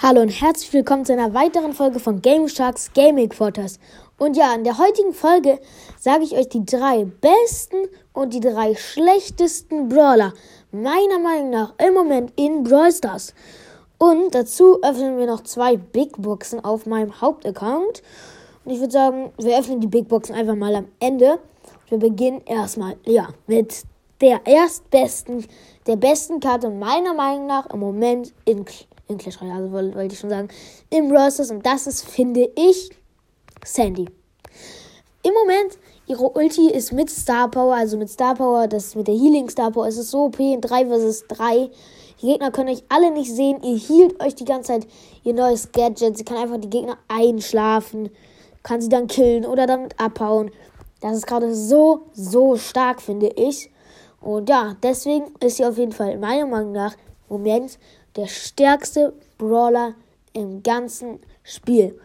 Hallo und herzlich willkommen zu einer weiteren Folge von Game Sharks Gaming Quarters. Und ja, in der heutigen Folge sage ich euch die drei besten und die drei schlechtesten Brawler meiner Meinung nach im Moment in Brawl Stars. Und dazu öffnen wir noch zwei Big Boxen auf meinem Hauptaccount. Und ich würde sagen, wir öffnen die Big Boxen einfach mal am Ende. Wir beginnen erstmal, ja, mit der erstbesten, der besten Karte meiner Meinung nach im Moment in in Clash Royale, also wollte ich schon sagen, im Rosters. Und das ist, finde ich, Sandy. Im Moment, ihre Ulti ist mit Star Power, also mit Star Power, das mit der Healing Star Power, es ist so OP in 3 vs 3. Die Gegner können euch alle nicht sehen. Ihr hielt euch die ganze Zeit ihr neues Gadget. Sie kann einfach die Gegner einschlafen, kann sie dann killen oder damit abhauen. Das ist gerade so, so stark, finde ich. Und ja, deswegen ist sie auf jeden Fall meiner Meinung nach Moment der stärkste Brawler im ganzen Spiel.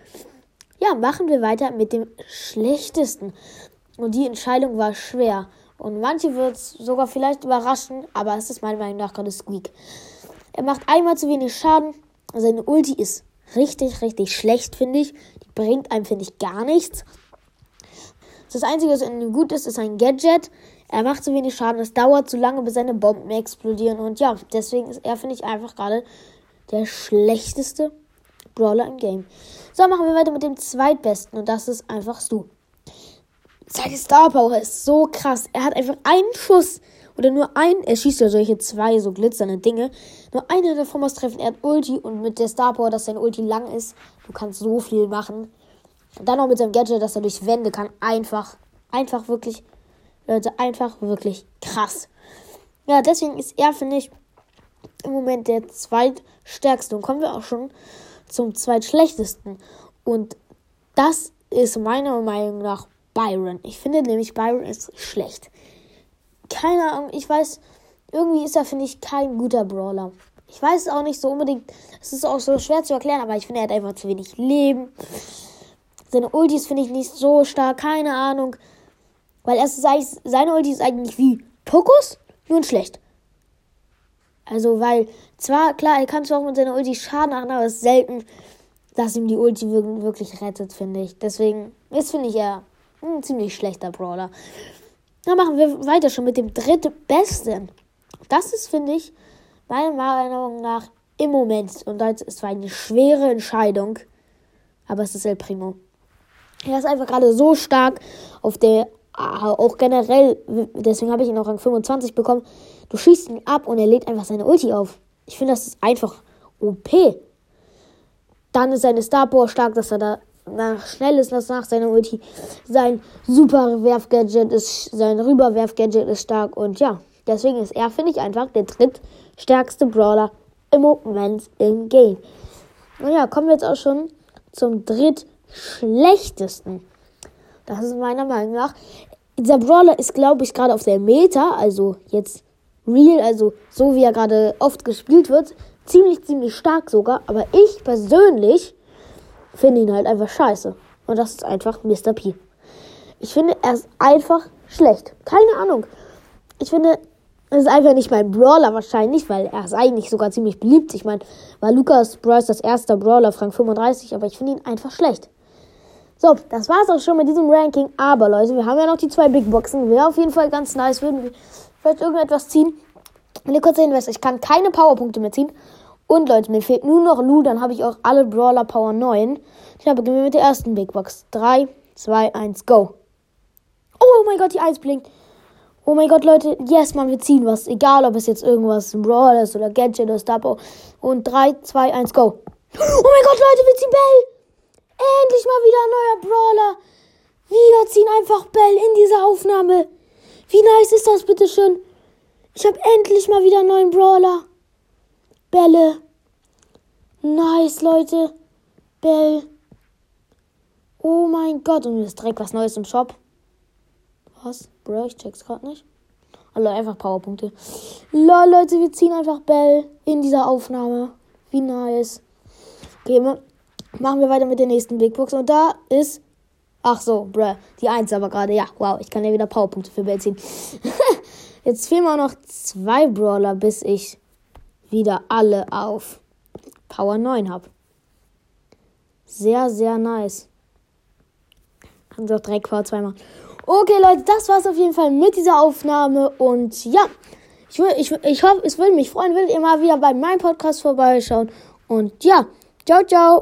Ja, machen wir weiter mit dem schlechtesten. Und die Entscheidung war schwer. Und manche wird es sogar vielleicht überraschen, aber es ist meiner Meinung nach gerade Squeak. Er macht einmal zu wenig Schaden. Seine Ulti ist richtig, richtig schlecht, finde ich. Die bringt einem, finde ich, gar nichts. Das Einzige, was in ihm gut ist, ist ein Gadget. Er macht zu wenig Schaden, es dauert zu lange, bis seine Bomben explodieren. Und ja, deswegen ist er, finde ich, einfach gerade der schlechteste Brawler im Game. So, machen wir weiter mit dem zweitbesten. Und das ist einfach Stu. Seine Star Power ist so krass. Er hat einfach einen Schuss oder nur ein, er schießt ja solche zwei so glitzernde Dinge. Nur eine davon muss treffen. Er hat Ulti und mit der Star Power, dass sein Ulti lang ist, du kannst so viel machen. Und dann noch mit seinem Gadget, dass er durch Wände kann. Einfach, einfach wirklich Leute, einfach wirklich krass. Ja, deswegen ist er, finde ich, im Moment der zweitstärkste. Und kommen wir auch schon zum zweitschlechtesten. Und das ist meiner Meinung nach Byron. Ich finde nämlich, Byron ist schlecht. Keine Ahnung, ich weiß, irgendwie ist er, finde ich, kein guter Brawler. Ich weiß es auch nicht so unbedingt. Es ist auch so schwer zu erklären, aber ich finde, er hat einfach zu wenig Leben. Seine Ultis finde ich nicht so stark, keine Ahnung. Weil er ist, seine Ulti ist eigentlich wie Pokus, nur schlecht. Also, weil zwar, klar, er kann zwar auch mit seiner Ulti Schaden machen, aber es ist selten, dass ihm die Ulti wirklich rettet, finde ich. Deswegen ist, finde ich, er ein ziemlich schlechter Brawler. Dann machen wir weiter schon mit dem drittbesten. Das ist, finde ich, meiner Meinung nach im Moment, und das war eine schwere Entscheidung, aber es ist El Primo. Er ist einfach gerade so stark auf der auch generell, deswegen habe ich ihn auch Rang 25 bekommen. Du schießt ihn ab und er lädt einfach seine Ulti auf. Ich finde, das ist einfach OP. Dann ist seine Star Power stark, dass er da nach schnell ist, dass nach seiner Ulti sein super Werfgadget ist, sein Rüberwerfgadget ist stark und ja, deswegen ist er, finde ich, einfach der drittstärkste Brawler im Moment im Game. Und ja, kommen wir jetzt auch schon zum drittschlechtesten. Das ist meiner Meinung nach. Dieser Brawler ist, glaube ich, gerade auf der Meta, also jetzt real, also so wie er gerade oft gespielt wird, ziemlich, ziemlich stark sogar. Aber ich persönlich finde ihn halt einfach scheiße. Und das ist einfach Mr. P. Ich finde, er ist einfach schlecht. Keine Ahnung. Ich finde, es ist einfach nicht mein Brawler wahrscheinlich, weil er ist eigentlich sogar ziemlich beliebt. Ich meine, war Lukas Bryce das erste Brawler, Frank 35, aber ich finde ihn einfach schlecht. So, das war's auch schon mit diesem Ranking. Aber Leute, wir haben ja noch die zwei Big Boxen. Wäre auf jeden Fall ganz nice. Würden wir vielleicht irgendetwas ziehen. Eine kurze Hinweis, ich kann keine Powerpunkte mehr ziehen. Und Leute, mir fehlt nur noch Lu, dann habe ich auch alle Brawler Power 9. Ich habe beginnen mit der ersten Big Box. 3, 2, 1, go. Oh mein Gott, die 1 blinkt. Oh mein Gott, Leute, yes, man, wir ziehen was. Egal, ob es jetzt irgendwas ein Brawler ist oder Gadget oder Power. Und 3, 2, 1, go. Oh mein Gott, Leute, wir ziehen Bell. Endlich mal wieder ein neuer Brawler. Wir ziehen einfach Bell in dieser Aufnahme. Wie nice ist das, bitteschön? Ich habe endlich mal wieder einen neuen Brawler. Bälle. Nice, Leute. Bell. Oh mein Gott. Und ist direkt was Neues im Shop. Was? Bro, ich check's gerade nicht. Also einfach Powerpunkte. Lol, Leute, wir ziehen einfach Bell in dieser Aufnahme. Wie nice. Okay, Machen wir weiter mit der nächsten Big Box. Und da ist. Ach so, bruh. Die 1 aber gerade. Ja, wow. Ich kann ja wieder Powerpunkte für Bell ziehen. Jetzt fehlen mir noch zwei Brawler, bis ich wieder alle auf Power 9 habe. sehr, sehr nice. Kann sie auch direkt V2 machen. Okay, Leute, das war's auf jeden Fall mit dieser Aufnahme. Und ja, ich, ich, ich hoffe, es würde mich freuen, würdet ihr mal wieder bei meinem Podcast vorbeischauen. Und ja, ciao, ciao.